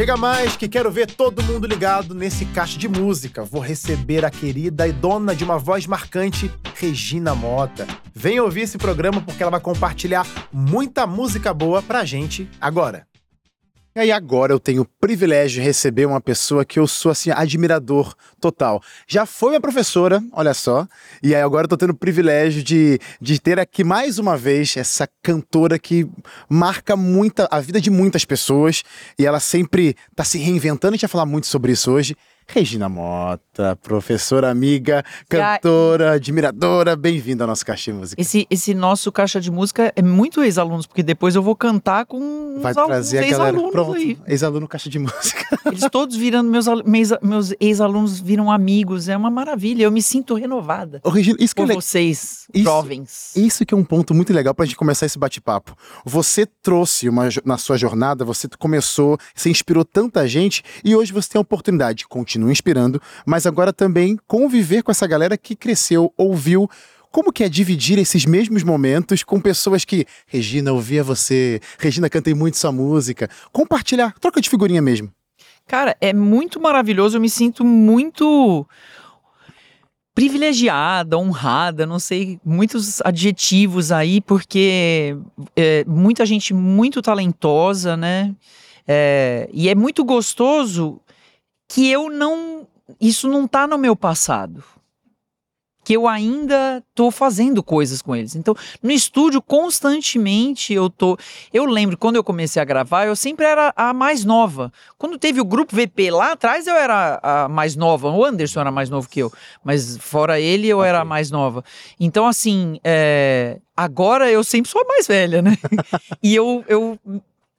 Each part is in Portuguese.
Chega mais que quero ver todo mundo ligado nesse caixa de música. Vou receber a querida e dona de uma voz marcante, Regina Mota. Vem ouvir esse programa porque ela vai compartilhar muita música boa pra gente agora. E aí agora eu tenho o privilégio de receber uma pessoa que eu sou assim admirador total. Já foi minha professora, olha só, e aí agora eu tô tendo o privilégio de, de ter aqui mais uma vez essa cantora que marca muita a vida de muitas pessoas e ela sempre tá se reinventando, a gente vai falar muito sobre isso hoje. Regina Mota, professora amiga, cantora, admiradora, bem-vinda ao nosso Caixa de Música. Esse, esse nosso Caixa de Música é muito ex-alunos, porque depois eu vou cantar com Vai trazer a galera. Pronto, ex-aluno Caixa de Música. Eles todos virando meus, meus, ex-alunos viram amigos, é uma maravilha, eu me sinto renovada Ô, Regina, isso que é por vocês, Isso- jovens. Isso que é um ponto muito legal pra gente começar esse bate-papo. Você trouxe uma na sua jornada, você começou, você inspirou tanta gente e hoje você tem a oportunidade, continua inspirando, mas agora também conviver com essa galera que cresceu, ouviu. Como que é dividir esses mesmos momentos com pessoas que, Regina, ouvia você, Regina, cantei muito sua música. Compartilhar, troca de figurinha mesmo. Cara, é muito maravilhoso, eu me sinto muito privilegiada, honrada, não sei, muitos adjetivos aí, porque é, muita gente muito talentosa, né? É, e é muito gostoso que eu não. Isso não tá no meu passado. Que eu ainda tô fazendo coisas com eles. Então, no estúdio, constantemente eu tô. Eu lembro, quando eu comecei a gravar, eu sempre era a mais nova. Quando teve o grupo VP lá atrás, eu era a mais nova. O Anderson era mais novo que eu. Mas fora ele, eu era a mais nova. Então, assim, é, agora eu sempre sou a mais velha, né? e eu, eu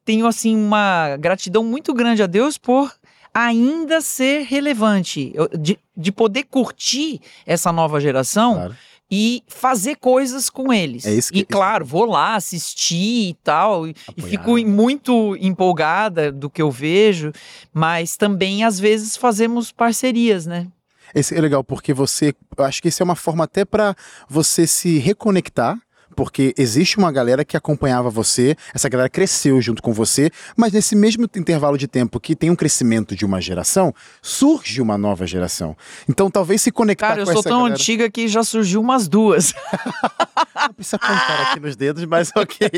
tenho, assim, uma gratidão muito grande a Deus por ainda ser relevante. De, de poder curtir essa nova geração Claro. e fazer coisas com eles. É isso que- e claro, vou lá assistir e tal, e, e fico muito empolgada do que eu vejo, mas também às vezes fazemos parcerias, né? Esse é legal porque você, eu acho que isso é uma forma até pra você se reconectar, porque existe uma galera que acompanhava você, essa galera cresceu junto com você, mas nesse mesmo intervalo de tempo que tem um crescimento de uma geração, surge uma nova geração. Então talvez se conectar Cara, eu com sou essa tão galera... antiga que já surgiu umas duas. Não precisa contar aqui nos dedos, mas ok.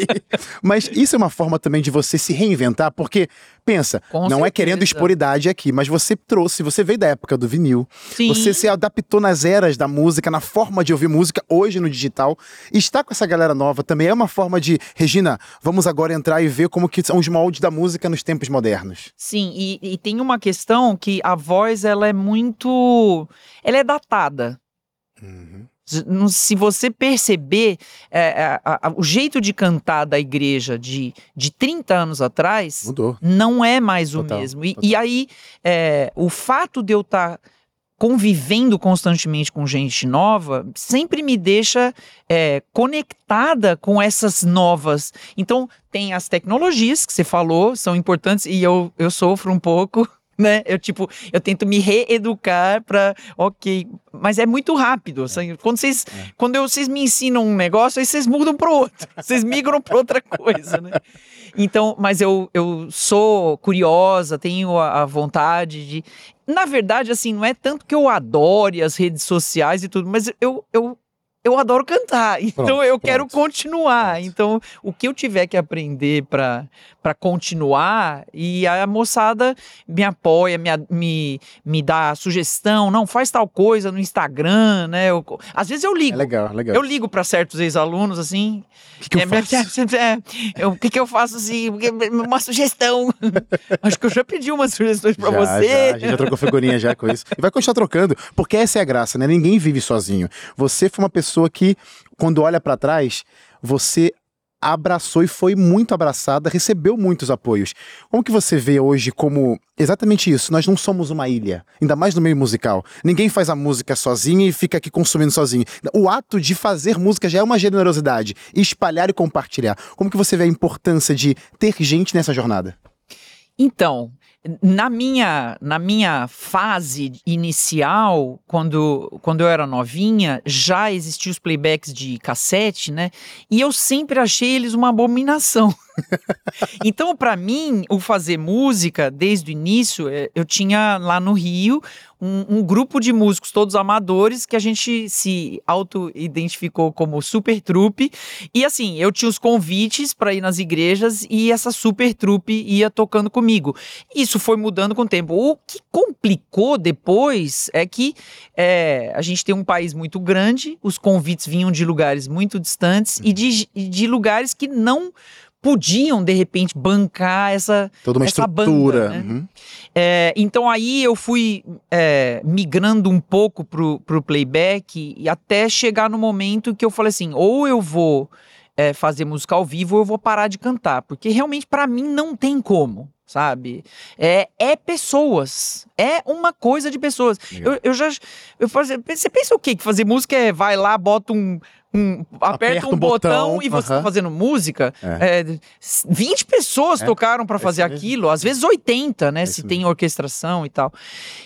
mas isso é uma forma também de você se reinventar, porque pensa, Com não é certeza. querendo expor idade aqui, mas você trouxe, você veio da época do vinil, Sim. Você se adaptou nas eras da música, na forma de ouvir música, hoje no digital. E estar com essa galera nova também é uma forma de, Regina, vamos agora entrar e ver como que são os moldes da música nos tempos modernos. Sim, e, e tem uma questão que a voz ela é muito, ela é datada. Se- não- Se você perceber é, a- a- o jeito de cantar da igreja de, de 30 anos atrás, Mudou. não é mais o Total, mesmo. E, e aí, é, o fato de eu estar convivendo constantemente com gente nova sempre me deixa é, conectada com essas novas. Então, tem as tecnologias que você falou, são importantes, e eu, eu sofro um pouco. Né? Eu tipo, eu tento me reeducar para, ok, mas é muito rápido. assim, Quando vocês, É. quando eu- vocês me ensinam um negócio, aí vocês mudam para outro, vocês migram para outra coisa, né? Então, mas eu, eu sou curiosa, tenho a, a vontade de. Na verdade, assim, não é tanto que eu adore as redes sociais e tudo, mas eu, eu, eu adoro cantar. Então Pronto, eu quero pronto, continuar. pronto. Então, o que eu tiver que aprender para continuar, e a moçada me apoia, me, me, me dá sugestão, não, faz tal coisa no Instagram, né? Eu- às vezes eu É ligo. legal, legal. Eu ligo para certos ex-alunos assim. O que, que eu É, faço? é, eu- O que, que eu faço assim? Uma sugestão. Acho que eu já pedi umas sugestões para você. Já, a gente já trocou figurinha já com isso. E vai continuar trocando, porque essa é a graça, né? Ninguém vive sozinho. Você foi uma pessoa que, quando olha pra trás, você abraçou e foi muito abraçada, recebeu muitos apoios. Como que você vê hoje como exatamente isso? Nós não somos uma ilha, ainda mais no meio musical. Ninguém faz a música sozinho e fica aqui consumindo sozinho. O ato de fazer música já é uma generosidade, espalhar e compartilhar. Como que você vê a importância de ter gente nessa jornada? Então, na minha, na minha fase inicial, quando, quando eu era novinha, já existiam os playbacks de cassete, né? E eu sempre achei eles uma abominação. Então, para mim, o fazer música, desde o início, é, eu tinha lá no Rio um, um, grupo de músicos, todos amadores, que a gente se auto-identificou como super trupe. E assim, eu tinha os convites para ir nas igrejas e essa super trupe ia tocando comigo. Isso foi mudando com o tempo. O que complicou depois é que é, a gente tem um país muito grande, os convites vinham de lugares muito distantes e de, de lugares que não podiam, de repente, bancar essa, Toda uma essa estrutura. Banda, né? uhum. é, então aí eu fui é, migrando um pouco pro, pro playback e até chegar no momento que eu falei assim, ou eu vou é, fazer música ao vivo ou eu vou parar de cantar, porque realmente para mim não tem como sabe? É, é pessoas. É uma coisa de pessoas. Eu, eu já. Eu você pensa o quê? Que fazer música é vai lá, bota um. Um, aperta, Aperta um, um botão, botão, e você aham. tá fazendo música. É. É, 20 pessoas É, tocaram para fazer isso mesmo. aquilo, às vezes 80, né? isso se tem orquestração e tal.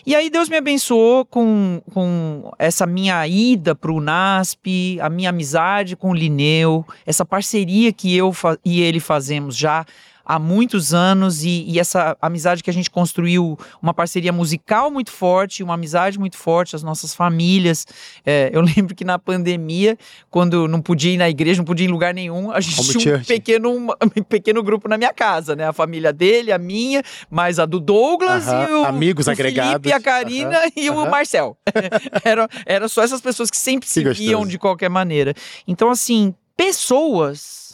E aí Deus me abençoou com, com essa minha ida pro NASP, a minha amizade com o Lineu, essa parceria que eu e ele fazemos já há muitos anos e, e essa amizade que a gente construiu, uma parceria musical muito forte, uma amizade muito forte, as nossas famílias. É, eu lembro que na pandemia, quando não podia ir na igreja, não podia ir em lugar nenhum, a gente Home tinha um church. pequeno, um pequeno grupo na minha casa, né? A família dele, a minha, mais a do Douglas Aham, e o, amigos o agregados. Felipe, a Karina Aham, e o aham. Marcel. era, era só essas pessoas que sempre se viam de qualquer maneira. Então, assim, pessoas.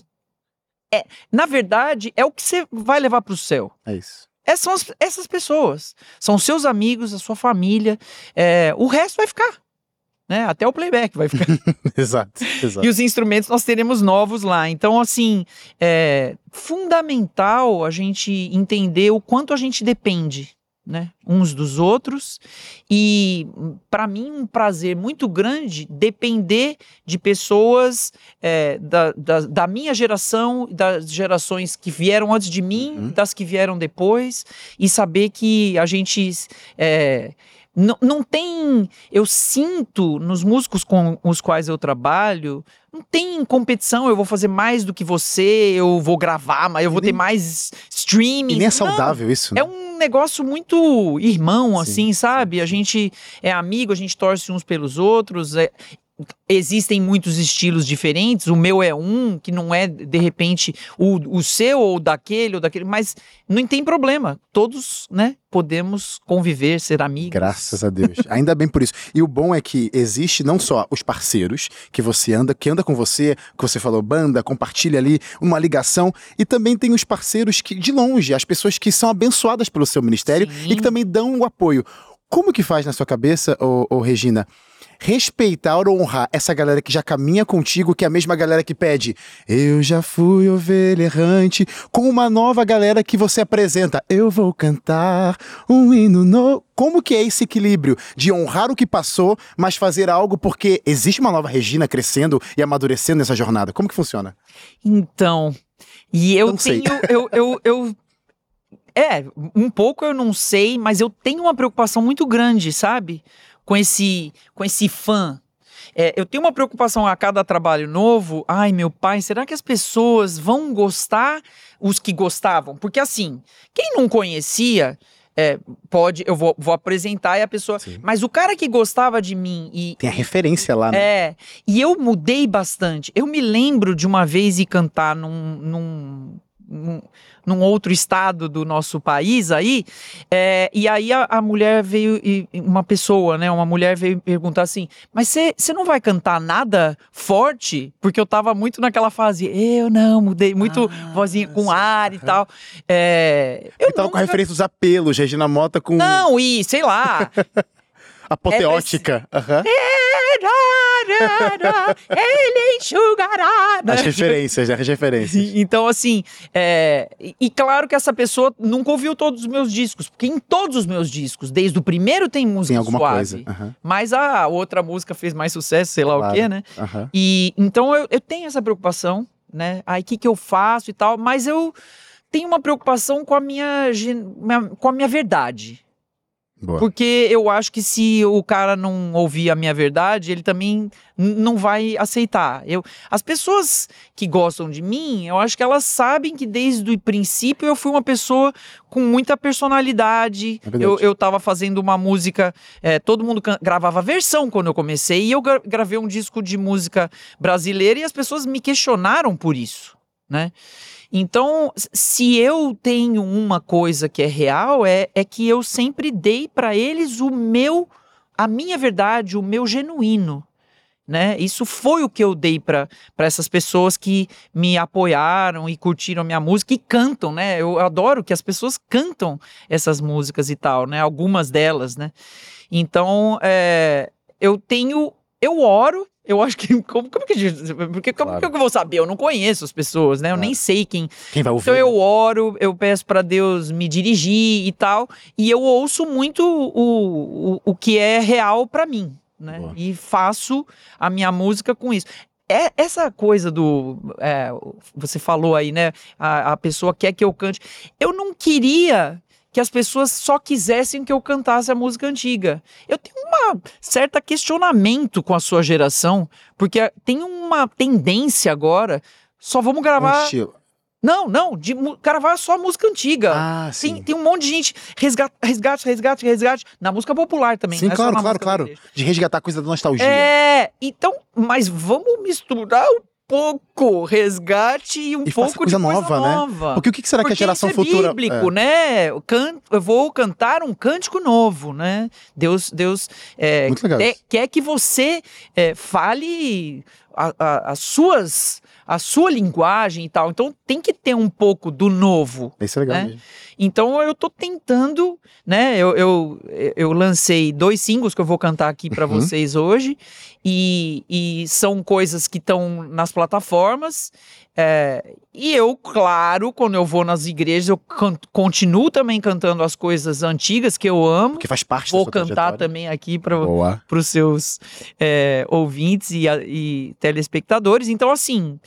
É, na verdade, é o que você vai levar para o céu. É isso. Essas são as- essas pessoas. São seus amigos, a sua família. é, o resto vai ficar. Né? Até o playback vai ficar. Exato. Exato. e os instrumentos nós teremos novos lá. Então, assim, é fundamental a gente entender o quanto a gente depende. Né, uns dos outros e para mim um prazer muito grande depender de pessoas é, da, da, da minha geração das gerações que vieram antes de mim Uhum. das que vieram depois e saber que a gente é, não, não tem. Eu sinto nos músicos com os quais eu trabalho, não tem competição. Eu vou fazer mais do que você, eu vou gravar, mas eu vou ter mais streaming. E nem é Não, saudável isso. né? é um negócio muito irmão, Sim, assim, sabe? A gente é amigo, a gente torce uns pelos outros. é- Existem muitos estilos diferentes. O meu é um, que não é, de repente, o, o seu ou daquele ou daquele, mas não tem problema. Todos, né, podemos conviver, ser amigos. Graças a Deus. Ainda bem por isso. E o bom é que existe não só os parceiros que você anda, que anda com você, que você falou, banda, compartilha ali, uma ligação, e também tem os parceiros que, de longe, as pessoas que são abençoadas pelo seu ministério Sim. e que também dão o apoio. Como que faz na sua cabeça, ô, ô, Regina? Respeitar ou honrar essa galera que já caminha contigo, que é a mesma galera que pede Eu já fui ovelha errante, com uma nova galera que você apresenta. Eu vou cantar um hino novo. Como que é esse equilíbrio de honrar o que passou, mas fazer algo porque existe uma nova Regina crescendo e amadurecendo nessa jornada? Como que funciona? Então, e eu Não sei. tenho. Eu, eu, eu- é, um pouco eu não sei, mas eu tenho uma preocupação muito grande, sabe? Com esse, com esse fã. É, eu tenho uma preocupação a cada trabalho novo. Ai, meu pai, será que as pessoas vão gostar os que gostavam? Porque assim, quem não conhecia. é, pode, eu vou, vou apresentar e a pessoa. Sim. Mas o cara que gostava de mim e, Tem a referência lá, né? é, e eu mudei bastante. Eu me lembro de uma vez ir cantar num, num, num, num outro estado do nosso país aí, é, e aí a, a mulher veio, e e uma pessoa, né, uma mulher veio perguntar assim, mas você não vai cantar nada forte? Porque eu tava muito naquela fase, eu não, mudei, muito Ah, vozinha com sim, ar e aham. tal. É, eu Eu tava com a nunca- referência dos apelos, Regina Mota com Não, e sei lá, apoteótica. Aham. Ele enxugará. né? As referências, né? As referências. Então, assim, é, e, claro que essa pessoa nunca ouviu todos os meus discos, porque em todos os meus discos, desde o primeiro tem música Tem alguma suave, coisa. Aham, mas a outra música fez mais sucesso, sei lá Claro. o quê, né? aham. E então eu, eu tenho essa preocupação, né? Aí o que, que eu faço e tal, mas eu tenho uma preocupação com a minha- com a minha verdade. Boa. Porque eu acho que se o cara não ouvir a minha verdade, ele também não vai aceitar. Eu, as pessoas que gostam de mim, eu acho que elas sabem que desde o princípio eu fui uma pessoa com muita personalidade. É eu, eu tava fazendo uma música, é, todo mundo gravava versão quando eu comecei, e eu gra- gravei um disco de música brasileira e as pessoas me questionaram por isso, né? Então, se eu tenho uma coisa que é real, é, é que eu sempre dei para eles o meu, a minha verdade, o meu genuíno. Né? Isso foi o que eu dei para essas pessoas que me apoiaram e curtiram minha música e cantam, né? Eu adoro que as pessoas cantam essas músicas e tal, né? Algumas delas, né? Então, é, eu tenho, eu oro. Eu acho que como, como que porque como Claro. que eu vou saber? Eu não conheço as pessoas, né? Eu nem Claro. sei quem Quem vai ouvir? então eu né? oro, eu peço para Deus me dirigir e tal, e eu ouço muito o, o, o que é real para mim, né? Boa. E faço a minha música com isso. É essa coisa do. é, você falou aí, né? A, a pessoa quer que eu cante. Eu não queria que as pessoas só quisessem que eu cantasse a música antiga. Eu tenho uma certa questionamento com a sua geração, porque tem uma tendência agora. Só vamos Um gravar. estilo. Não, não, de gravar só música antiga. Ah, sim. tem, tem um monte de gente, resgate, resgate, resgate, resgate, na música popular também. Sim, é claro, claro, claro. De resgatar a coisa da nostalgia. É, então, mas vamos misturar um pouco resgate e um E pouco coisa de coisa nova, né? nova. Porque o que será que a Porque geração isso é futura. bíblico, né? Eu, can- eu vou cantar um cântico novo, né? Deus, Deus é, Muito legal quer, isso. quer que você é, fale a- a- as suas, a sua linguagem e tal. Então tem que ter um pouco do novo. Isso é legal né? mesmo. Então eu tô tentando, né? Eu, eu, eu lancei dois singles que eu vou cantar aqui para Uhum. vocês hoje. E, e são coisas que estão nas plataformas. é, e eu, claro, quando eu vou nas igrejas, eu can- continuo também cantando as coisas antigas que eu amo. Porque faz parte Vou cantar trajetória. também aqui para os seus é, ouvintes e, e telespectadores. Então, assim,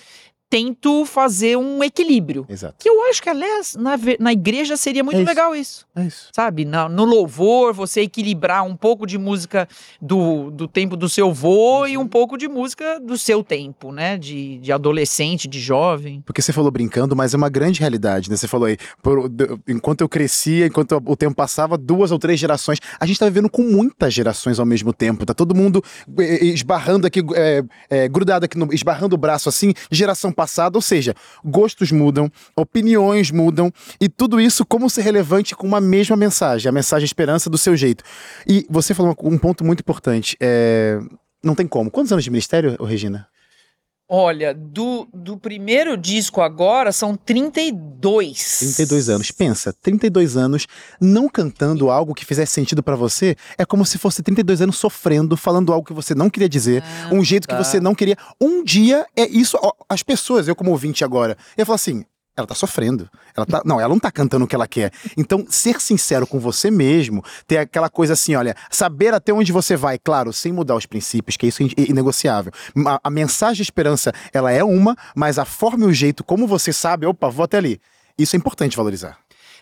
tento fazer um equilíbrio. Exato. Que eu acho que, aliás, na, na igreja seria muito É isso. legal isso. É isso. Sabe? Na- no louvor, você equilibrar um pouco de música do, do tempo do seu vô e Uhum. um pouco de música do seu tempo, né? De, de adolescente, de jovem. Porque você falou brincando, mas é uma grande realidade, né? Você falou aí, por- enquanto eu crescia, enquanto o tempo passava, duas ou três gerações. A gente tá vivendo com muitas gerações ao mesmo tempo. Tá todo mundo eh, esbarrando aqui, eh, eh, grudado aqui, no, esbarrando o braço assim, geração passada. Ou seja, gostos mudam, opiniões mudam, e tudo isso como ser relevante com uma mesma mensagem, a mensagem esperança do seu jeito. E você falou um ponto muito importante. é, Não tem como. Quantos anos de ministério, Regina? Olha, do, do primeiro disco agora são 32. 32 anos. Pensa, 32 anos não cantando algo que fizesse sentido pra você, é como se fosse 32 anos sofrendo, falando algo que você não queria dizer, Ah, um jeito tá. que você não queria. Um dia é isso, as pessoas, eu como ouvinte agora, eu falo assim, ela tá sofrendo. Ela tá, não, ela não tá cantando o que ela quer. Então, ser sincero com você mesmo, ter aquela coisa assim, olha, saber até onde você vai, claro, sem mudar os princípios, que isso é in- inegociável. A, a mensagem de esperança, ela é uma, mas a forma e o jeito como você sabe, opa, vou até ali. Isso é importante valorizar.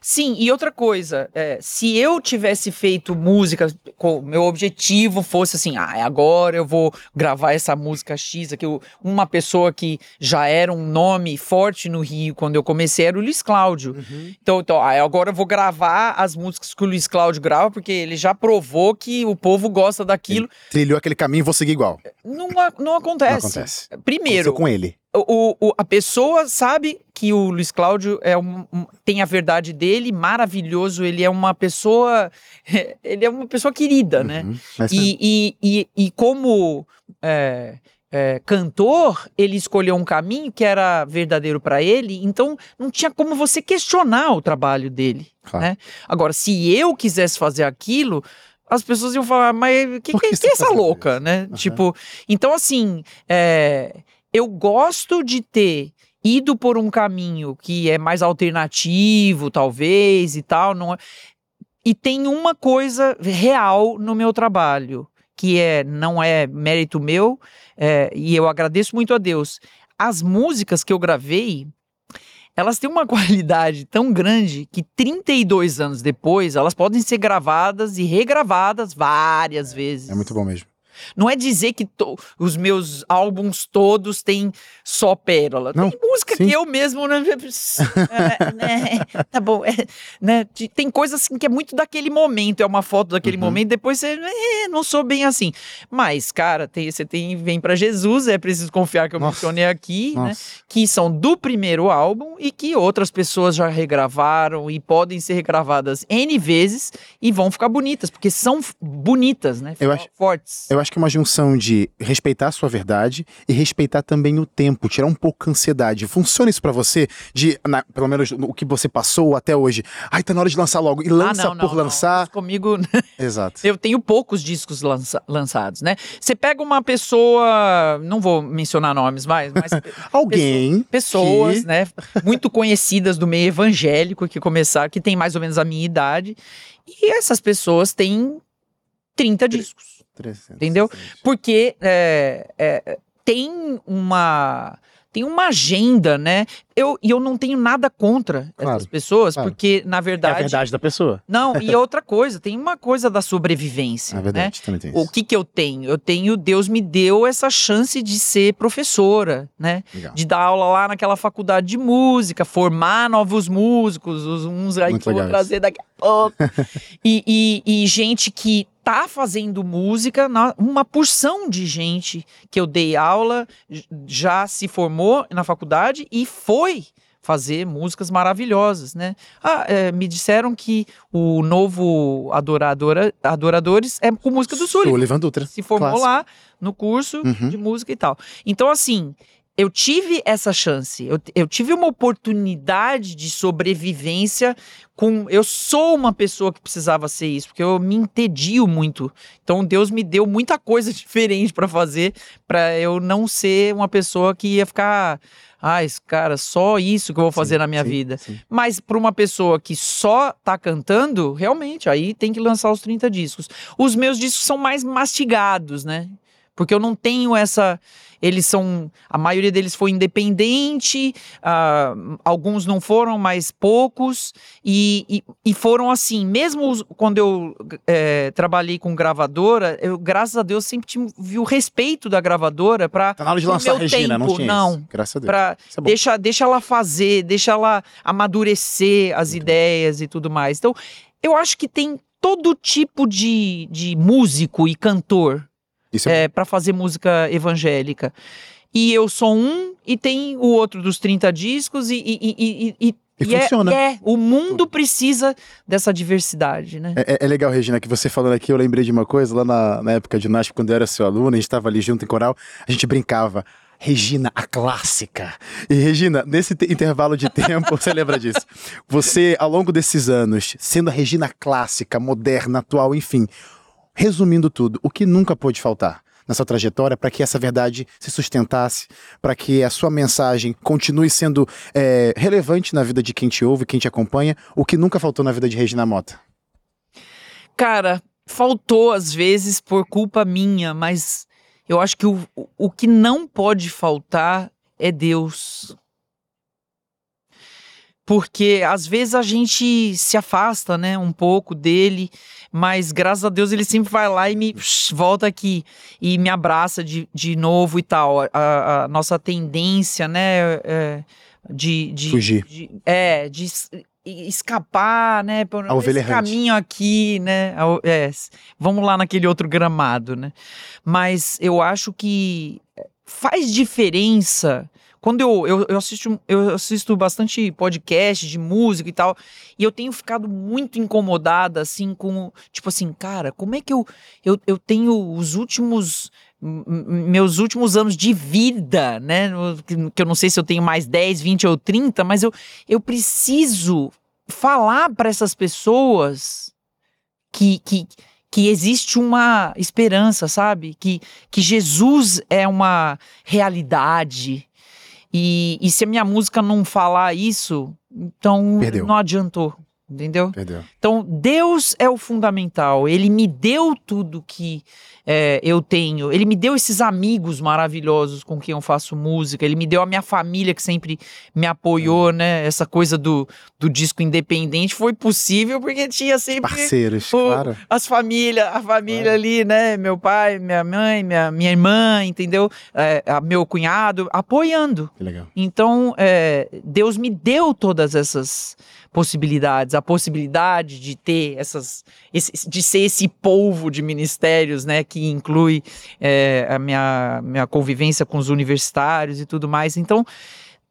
Sim, e outra coisa, é, se eu tivesse feito música, com meu objetivo fosse assim, ah, agora eu vou gravar essa música X, aqui, eu- uma pessoa que já era um nome forte no Rio quando eu comecei era o Luiz Cláudio. Então, então ah, agora eu vou gravar as músicas que o Luiz Cláudio grava, porque ele já provou que o povo gosta daquilo. Trilhou aquele caminho, vou seguir igual. Não, não acontece. Não acontece. Primeiro, Aconteceu com ele. O, o- a pessoa sabe que o Luiz Cláudio é um, um- tem a verdade dele, maravilhoso. Ele é uma pessoa. Ele é uma pessoa querida, né? Uhum. Mesmo. E, e, e, e como é, é, cantor, ele escolheu um caminho que era verdadeiro para ele, então não tinha como você questionar o trabalho dele. Claro. né? Agora, se eu quisesse fazer aquilo. As pessoas iam falar, mas que, que que, que é essa louca, isso? né? Aham. Tipo, então assim, é, eu gosto de ter ido por um caminho que é mais alternativo, talvez, e tal, não é- e tem uma coisa real no meu trabalho, que é não é mérito meu, é, e eu agradeço muito a Deus. As músicas que eu gravei, elas têm uma qualidade tão grande que 32 anos depois elas podem ser gravadas e regravadas várias vezes. É muito bom mesmo. Não é dizer que to- os meus álbuns todos têm só pérola. Não, tem música sim. que eu mesmo. Né, né, tá bom. é, né, tem coisa assim que é muito daquele momento. É uma foto daquele Uhum. momento. Depois você. É, não sou bem assim. Mas, cara, tem, você tem Vem pra Jesus. É preciso confiar que eu Nossa. mencionei aqui. Né, Nossa. que são do primeiro álbum e que outras pessoas já regravaram e podem ser regravadas N vezes e vão ficar bonitas, porque são bonitas, né? Eu acho- Fortes. Eu acho que é uma junção de respeitar a sua verdade e respeitar também o tempo, tirar um pouco a ansiedade. Funciona isso pra você? De, na- pelo menos o que você passou até hoje. Ai, tá na hora de lançar logo. E lança ah, não, não, por não. lançar. Isso Comigo, Exato. eu tenho poucos discos lança- lançados, né? Você pega uma pessoa, não vou mencionar nomes mais, mas Alguém. pessoas, que- né, muito conhecidas do meio evangélico que começaram, que tem mais ou menos a minha idade, e essas pessoas têm 30 discos. 300, Entendeu? Porque é, é, tem uma tem uma agenda, né? Eu, e eu não tenho nada contra Claro, essas pessoas, claro. porque, na É a verdade. verdade da pessoa. Não, e outra coisa, tem uma coisa da sobrevivência. É né? verdade, também tem O isso. que que eu tenho? Eu tenho, Deus me deu essa chance de ser professora, né? Legal. De dar aula lá naquela faculdade de música, formar novos músicos, os- uns aí Muito que eu vou trazer daqui a pouco. e, e- e gente que tá fazendo música, uma porção de gente que eu dei aula já se formou na faculdade e foi fazer músicas maravilhosas, né? Ah, é, me disseram que o novo Adoradora, Adoradores é com música do Sullivan. Sullivan Dutra. Se formou Clássico. lá no curso Uhum. de música e tal. Então, assim, eu tive essa chance, eu, eu tive uma oportunidade de sobrevivência com. Eu sou uma pessoa que precisava ser isso, porque eu me entedio muito. Então, Deus me deu muita coisa diferente para fazer, para eu não ser uma pessoa que ia ficar. Ah, esse cara, só isso que eu vou fazer Sim, na minha sim, vida. sim. Mas para uma pessoa que só tá cantando, realmente, aí tem que lançar os 30 discos. Os meus discos são mais mastigados, né? Porque eu não tenho essa. Eles são. A maioria deles foi independente, ah, alguns não foram, mas poucos. E, e, e foram assim, mesmo os- quando eu eh, trabalhei com gravadora, eu, graças a Deus, sempre tive o respeito da gravadora para. Tá na hora de lançar Regina, não tempo, tinha não. isso. Graças a Deus. Pra, é bom. deixa, deixa ela fazer, deixa ela amadurecer as ideias e tudo mais. Então, eu acho que tem todo tipo de, de músico e cantor Isso é é, para fazer música evangélica. E eu sou um, e tem o outro dos 30 discos, e, e, e, e, e, E é- funciona. É, o mundo precisa dessa diversidade, né? É, é- é legal, Regina, que você falando aqui, eu lembrei de uma coisa, lá na, na época de ginástica, quando eu era seu aluno, a gente estava ali junto em coral, a gente brincava. Regina, a clássica. E Regina, nesse te- intervalo de tempo, você lembra disso? Você, ao longo desses anos, sendo a Regina clássica, moderna, atual, enfim, resumindo tudo, o que nunca pôde faltar na sua trajetória para que essa verdade se sustentasse, para que a sua mensagem continue sendo é, relevante na vida de quem te ouve, quem te acompanha, o que nunca faltou na vida de Regina Mota? Cara, faltou às vezes por culpa minha, mas eu acho que o, o- o que não pode faltar é Deus. Porque às vezes a gente se afasta, né, um pouco dele, mas graças a Deus ele sempre vai lá e me psh, volta aqui e me abraça de, de novo e tal. A, a nossa tendência, né, é, de, de Fugir. de- é, de es- escapar, né, por A esse errante. caminho aqui, né, é, vamos lá naquele outro gramado, né. Mas eu acho que faz diferença quando eu, eu, eu, assisto, eu assisto bastante podcast de música e tal, e eu tenho ficado muito incomodada, assim, com, tipo assim, cara, como é que eu, eu, eu tenho os últimos, meus últimos anos de vida, né, que eu não sei se eu tenho mais 10, 20 ou 30, mas eu, eu preciso falar para essas pessoas que, que, que existe uma esperança, sabe? Que, que Jesus é uma realidade. E, e se a minha música não falar isso, então Perdeu. não adiantou. Entendeu? Entendeu? Então, Deus é o fundamental. Ele me deu tudo que é, eu tenho. Ele me deu esses amigos maravilhosos com quem eu faço música. Ele me deu a minha família que sempre me apoiou, né? Essa coisa do, do disco independente foi possível porque tinha sempre. Parceiros, o- claro. As famílias, a família Claro. ali, né? Meu pai, minha mãe, minha, minha irmã, entendeu? É, a- meu cunhado, apoiando. Que legal. Então, é, Deus me deu todas essas possibilidades, a possibilidade de ter essas, esse- de ser esse polvo de ministérios, né, que inclui é, a minha, minha convivência com os universitários e tudo mais. Então,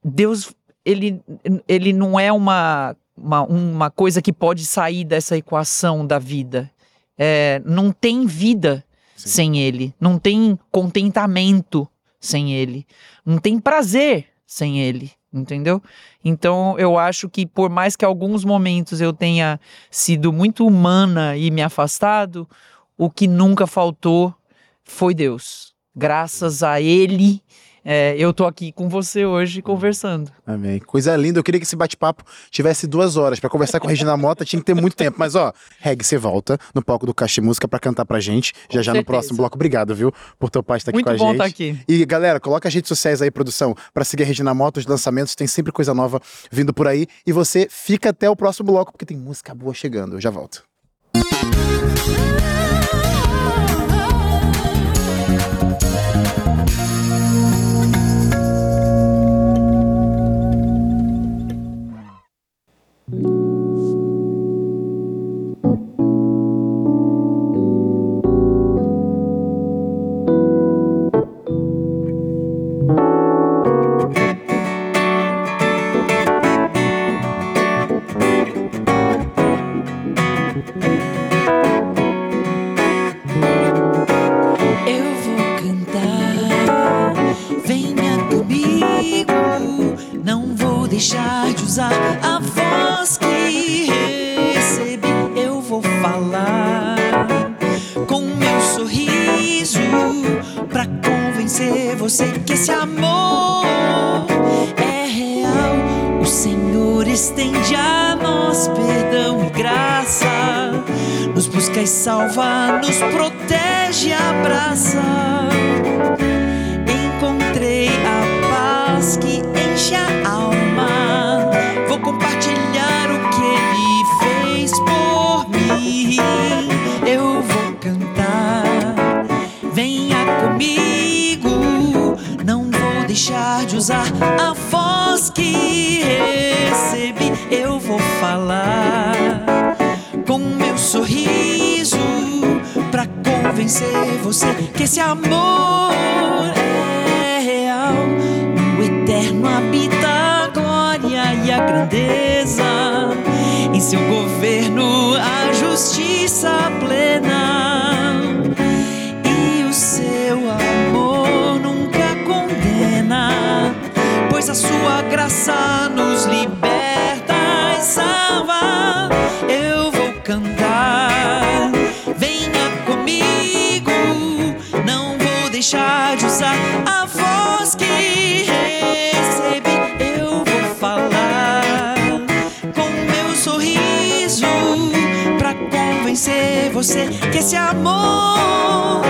Deus, ele, ele não é uma, uma, uma coisa que pode sair dessa equação da vida. É, não tem vida Sim. sem ele, não tem contentamento sem ele, não tem prazer sem ele, entendeu? Então eu acho que por mais que alguns momentos eu tenha sido muito humana e me afastado, o que nunca faltou foi Deus. Graças a Ele, é, eu tô aqui com você hoje conversando. Amém. Coisa linda. Eu queria que esse bate-papo tivesse duas horas. Pra conversar com a Regina Mota tinha que ter muito tempo. Mas, ó, Reg, você volta no palco do Caixa Música pra cantar pra gente. Já já no próximo bloco. Obrigado, viu? Por teu pai estar aqui Muito com a bom gente. estar aqui. E galera, coloca as redes sociais aí, produção, pra seguir a Regina Mota, os lançamentos, tem sempre coisa nova vindo por aí. E você fica até o próximo bloco, porque tem música boa chegando. Eu já volto. Eu usar a voz que recebi. Eu vou falar com meu sorriso pra convencer você que esse amor é real. O eterno habita a glória e a grandeza. Em seu governo a justiça plena. Graça nos liberta e salva. Eu vou cantar, venha comigo. Não vou deixar de usar a voz que recebi. Eu vou falar com meu sorriso pra convencer você que esse amor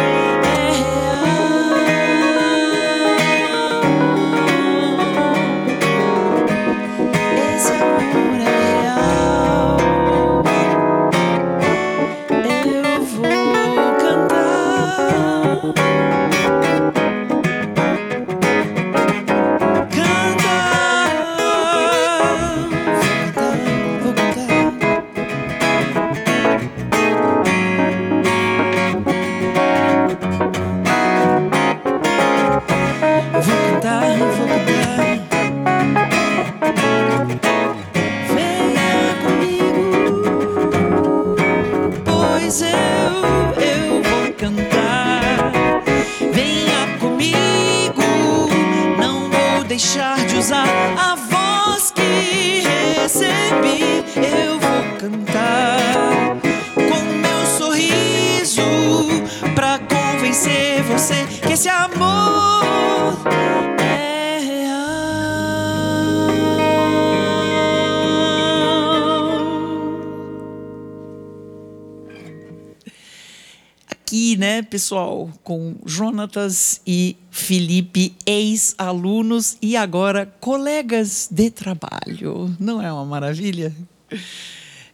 né, pessoal, com Jonatas e Felipe, ex-alunos e agora colegas de trabalho. Não é uma maravilha?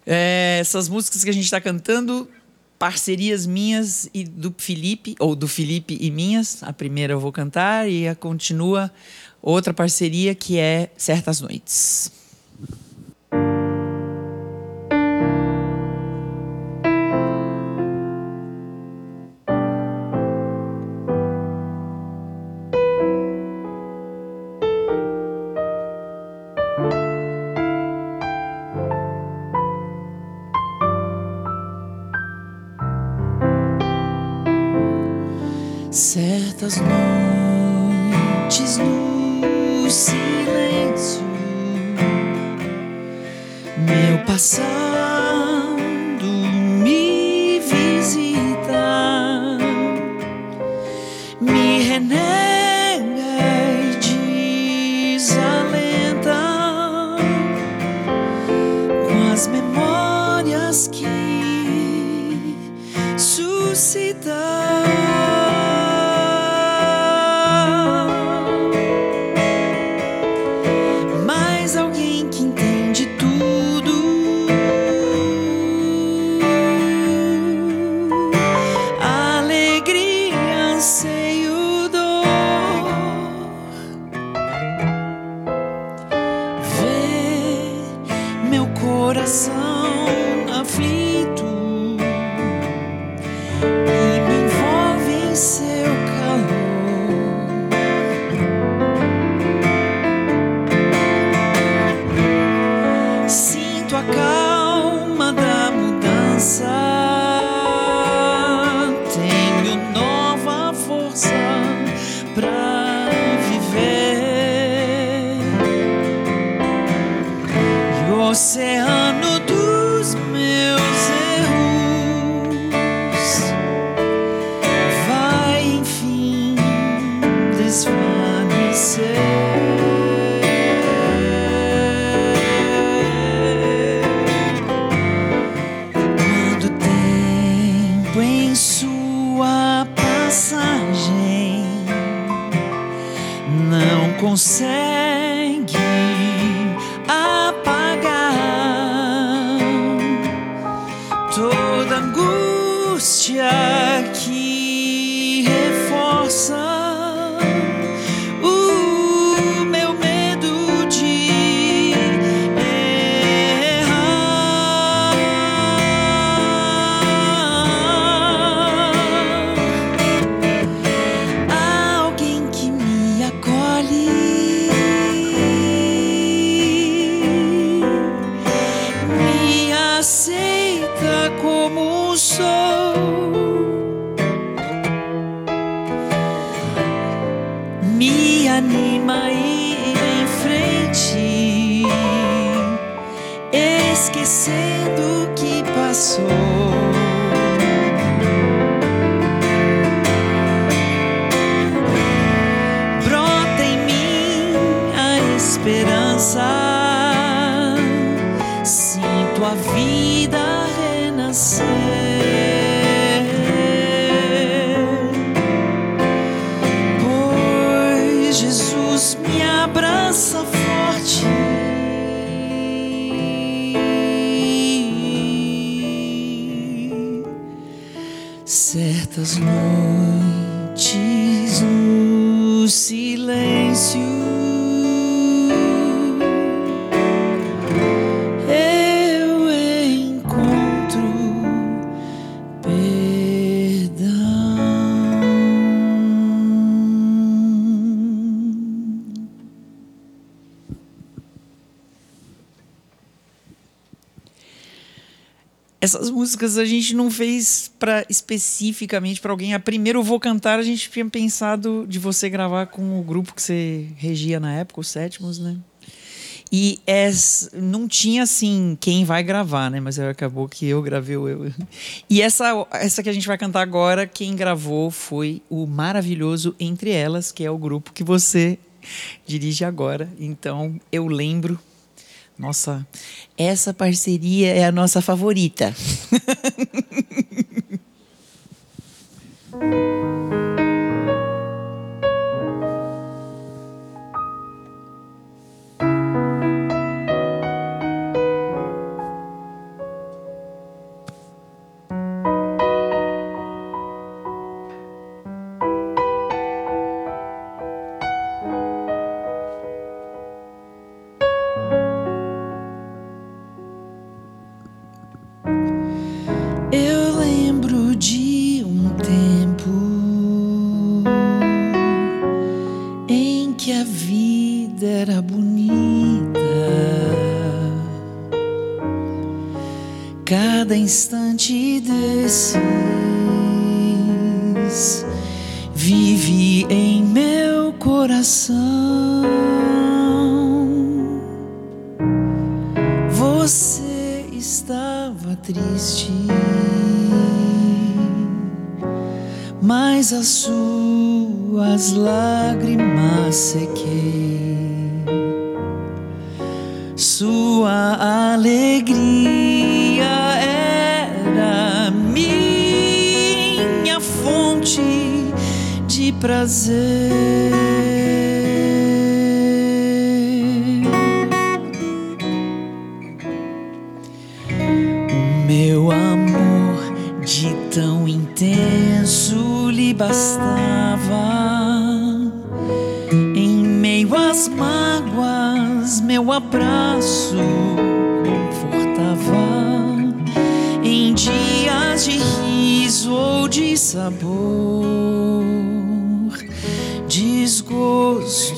É, essas músicas que a gente está cantando, parcerias minhas e do Felipe, ou do Felipe e minhas. A primeira eu vou cantar e a continua outra parceria que é Certas Noites. Me renega sit Essas músicas a gente não fez para especificamente para alguém. A primeira eu vou cantar, a gente tinha pensado de você gravar com o grupo que você regia na época, os sétimos, né? E não tinha assim quem vai gravar, né? Mas acabou que eu gravei eu. E essa, essa que a gente vai cantar agora, quem gravou foi o maravilhoso Entre Elas, que é o grupo que você dirige agora. Então eu lembro nossa, essa parceria é a nossa favorita. instante desses vive em meu coração. Você estava triste, mas as suas lágrimas sequei. Prazer. Meu amor de tão intenso lhe bastava em meio às mágoas, meu abraço confortava em dias de riso ou de sabor,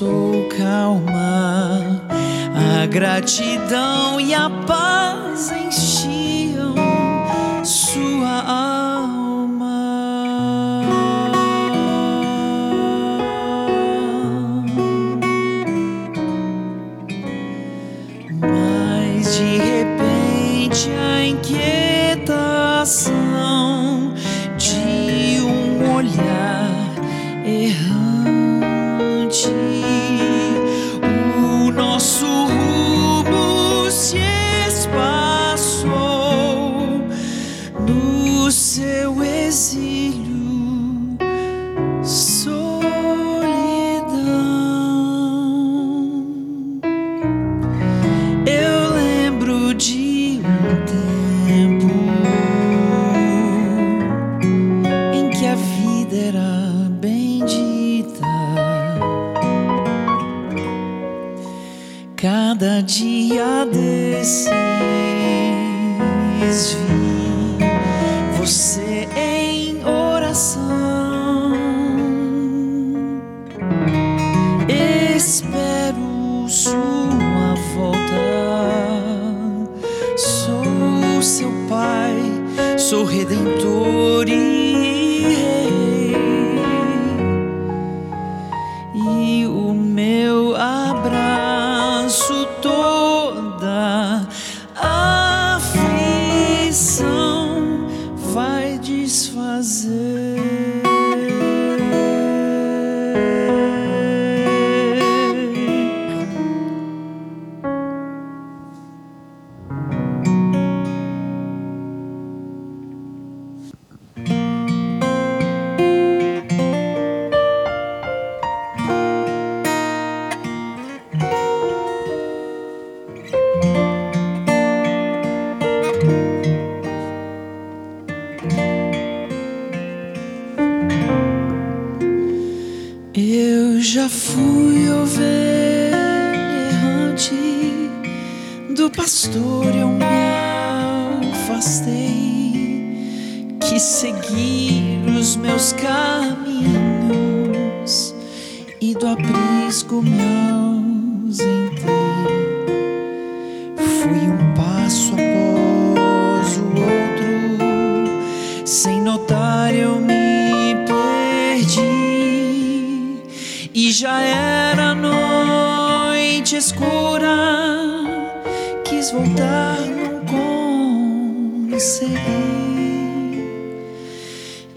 desgosto ou calma, a gratidão e a paz enchiam sua alma. Desses pastor, eu me afastei, quis seguir os meus caminhos e do aprisco me ausentei. Fui um passo após o outro, sem notar eu me perdi. E já era noite escura, quis voltar, não consegui.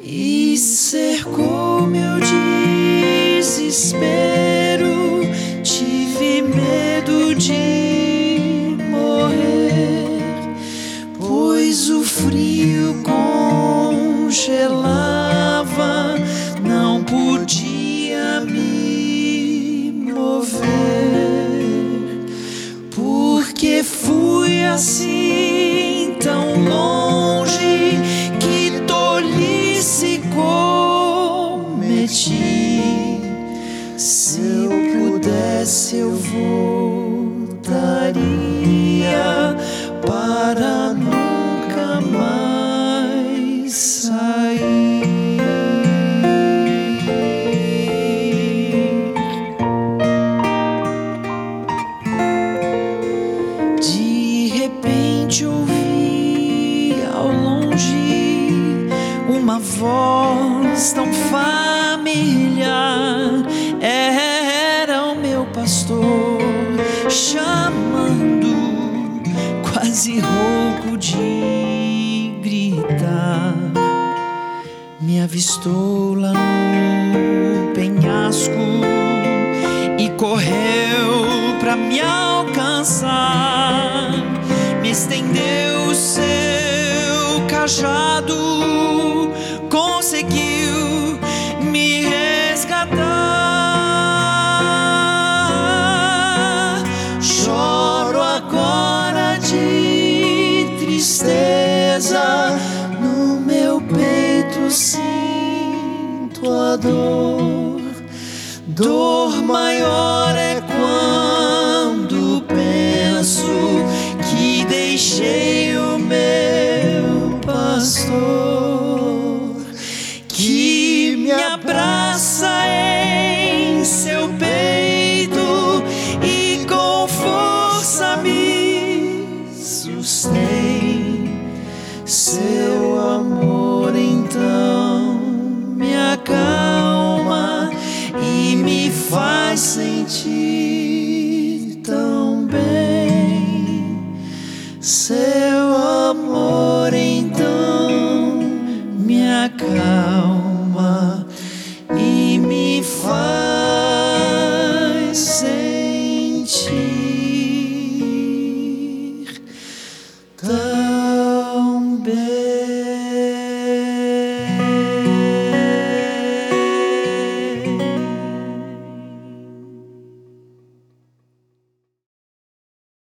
E cercou meu desespero, assim tão longe que tolice cometi. Se eu pudesse, eu voltaria avistou lá no penhasco e correu pra me alcançar. Me estendeu o seu cajado, conseguiu me resgatar. Choro agora de tristeza, no meu peito dor. Dor maior é quando penso que deixei